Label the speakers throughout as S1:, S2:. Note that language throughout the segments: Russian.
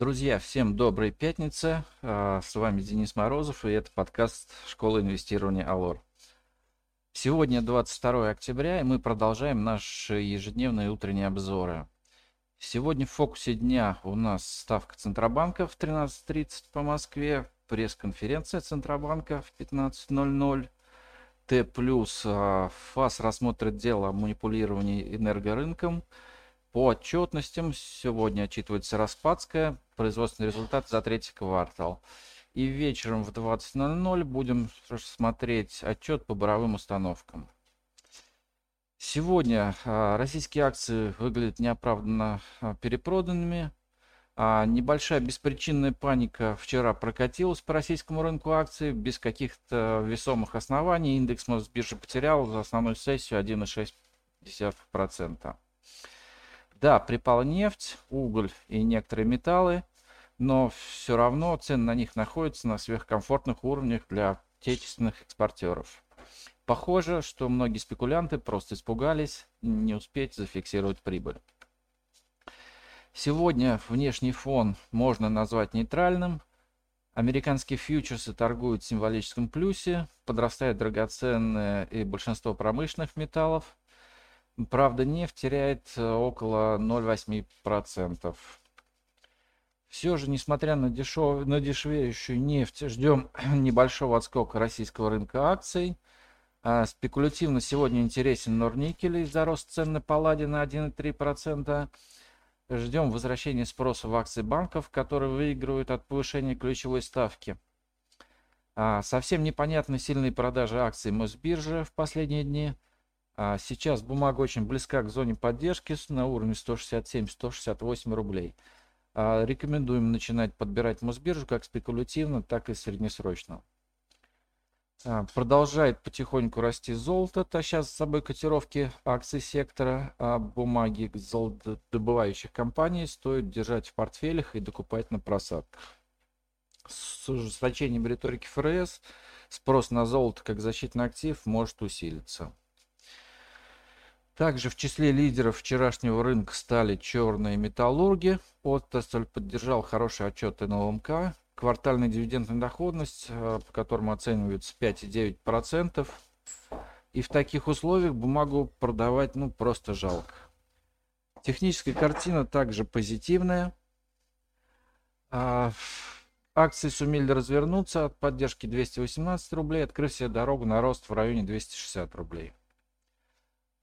S1: Друзья, всем доброй пятницы. А, с вами Денис Морозов, и это подкаст Школы инвестирования Алор. Сегодня 22 октября, и мы продолжаем наши ежедневные утренние обзоры. Сегодня в фокусе дня у нас ставка Центробанка в 13.30 по Москве, пресс-конференция Центробанка в 15.00, Т+, а, ФАС рассмотрит дело о манипулировании энергорынком – по отчетностям сегодня отчитывается Распадская, производственный результат за третий квартал. И вечером в 20.00 будем смотреть отчет по буровым установкам. Сегодня а, российские акции выглядят неоправданно а, перепроданными. А небольшая беспричинная паника вчера прокатилась по российскому рынку акций без каких-то весомых оснований. Индекс Мосбиржи потерял за основную сессию 1,6%. Да, припала нефть, уголь и некоторые металлы, но все равно цены на них находятся на сверхкомфортных уровнях для отечественных экспортеров. Похоже, что многие спекулянты просто испугались не успеть зафиксировать прибыль. Сегодня внешний фон можно назвать нейтральным. Американские фьючерсы торгуют в символическом плюсе, подрастает драгоценные и большинство промышленных металлов – Правда, нефть теряет э, около 0,8%. Все же, несмотря на, дешев... на дешевеющую нефть, ждем небольшого отскока российского рынка акций. А спекулятивно сегодня интересен Норникель из-за роста цен на палладе на 1,3%. Ждем возвращения спроса в акции банков, которые выигрывают от повышения ключевой ставки. А совсем непонятны сильные продажи акций Мосбиржи в последние дни – сейчас бумага очень близка к зоне поддержки на уровне 167-168 рублей. А рекомендуем начинать подбирать Мосбиржу как спекулятивно, так и среднесрочно. А, продолжает потихоньку расти золото, таща за собой котировки акций сектора, а бумаги золотодобывающих компаний стоит держать в портфелях и докупать на просадках. С ужесточением риторики ФРС спрос на золото как защитный актив может усилиться. Также в числе лидеров вчерашнего рынка стали черные металлурги. Отрасль поддержал хороший отчет НЛМК. Квартальная дивидендная доходность, э, по которому оценивается 5,9%. И в таких условиях бумагу продавать ну просто жалко. Техническая картина также позитивная. А, акции сумели развернуться от поддержки 218 рублей, открыв себе дорогу на рост в районе 260 рублей.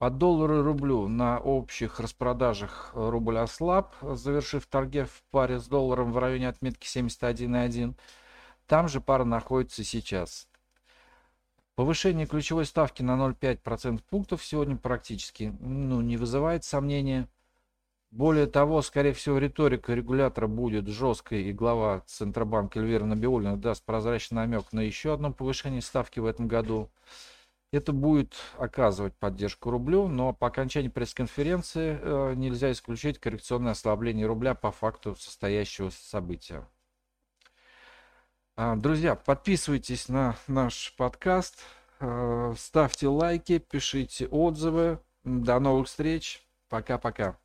S1: По доллару и рублю на общих распродажах рубль ослаб, завершив торги в паре с долларом в районе отметки 71,1. Там же пара находится сейчас. Повышение ключевой ставки на 0,5% пунктов сегодня практически ну, не вызывает сомнения. Более того, скорее всего, риторика регулятора будет жесткой, и глава Центробанка Эльвира Набиулина даст прозрачный намек на еще одно повышение ставки в этом году. Это будет оказывать поддержку рублю, но по окончании пресс-конференции э, нельзя исключить коррекционное ослабление рубля по факту состоящего события. А, друзья, подписывайтесь на наш подкаст, э, ставьте лайки, пишите отзывы. До новых встреч. Пока-пока.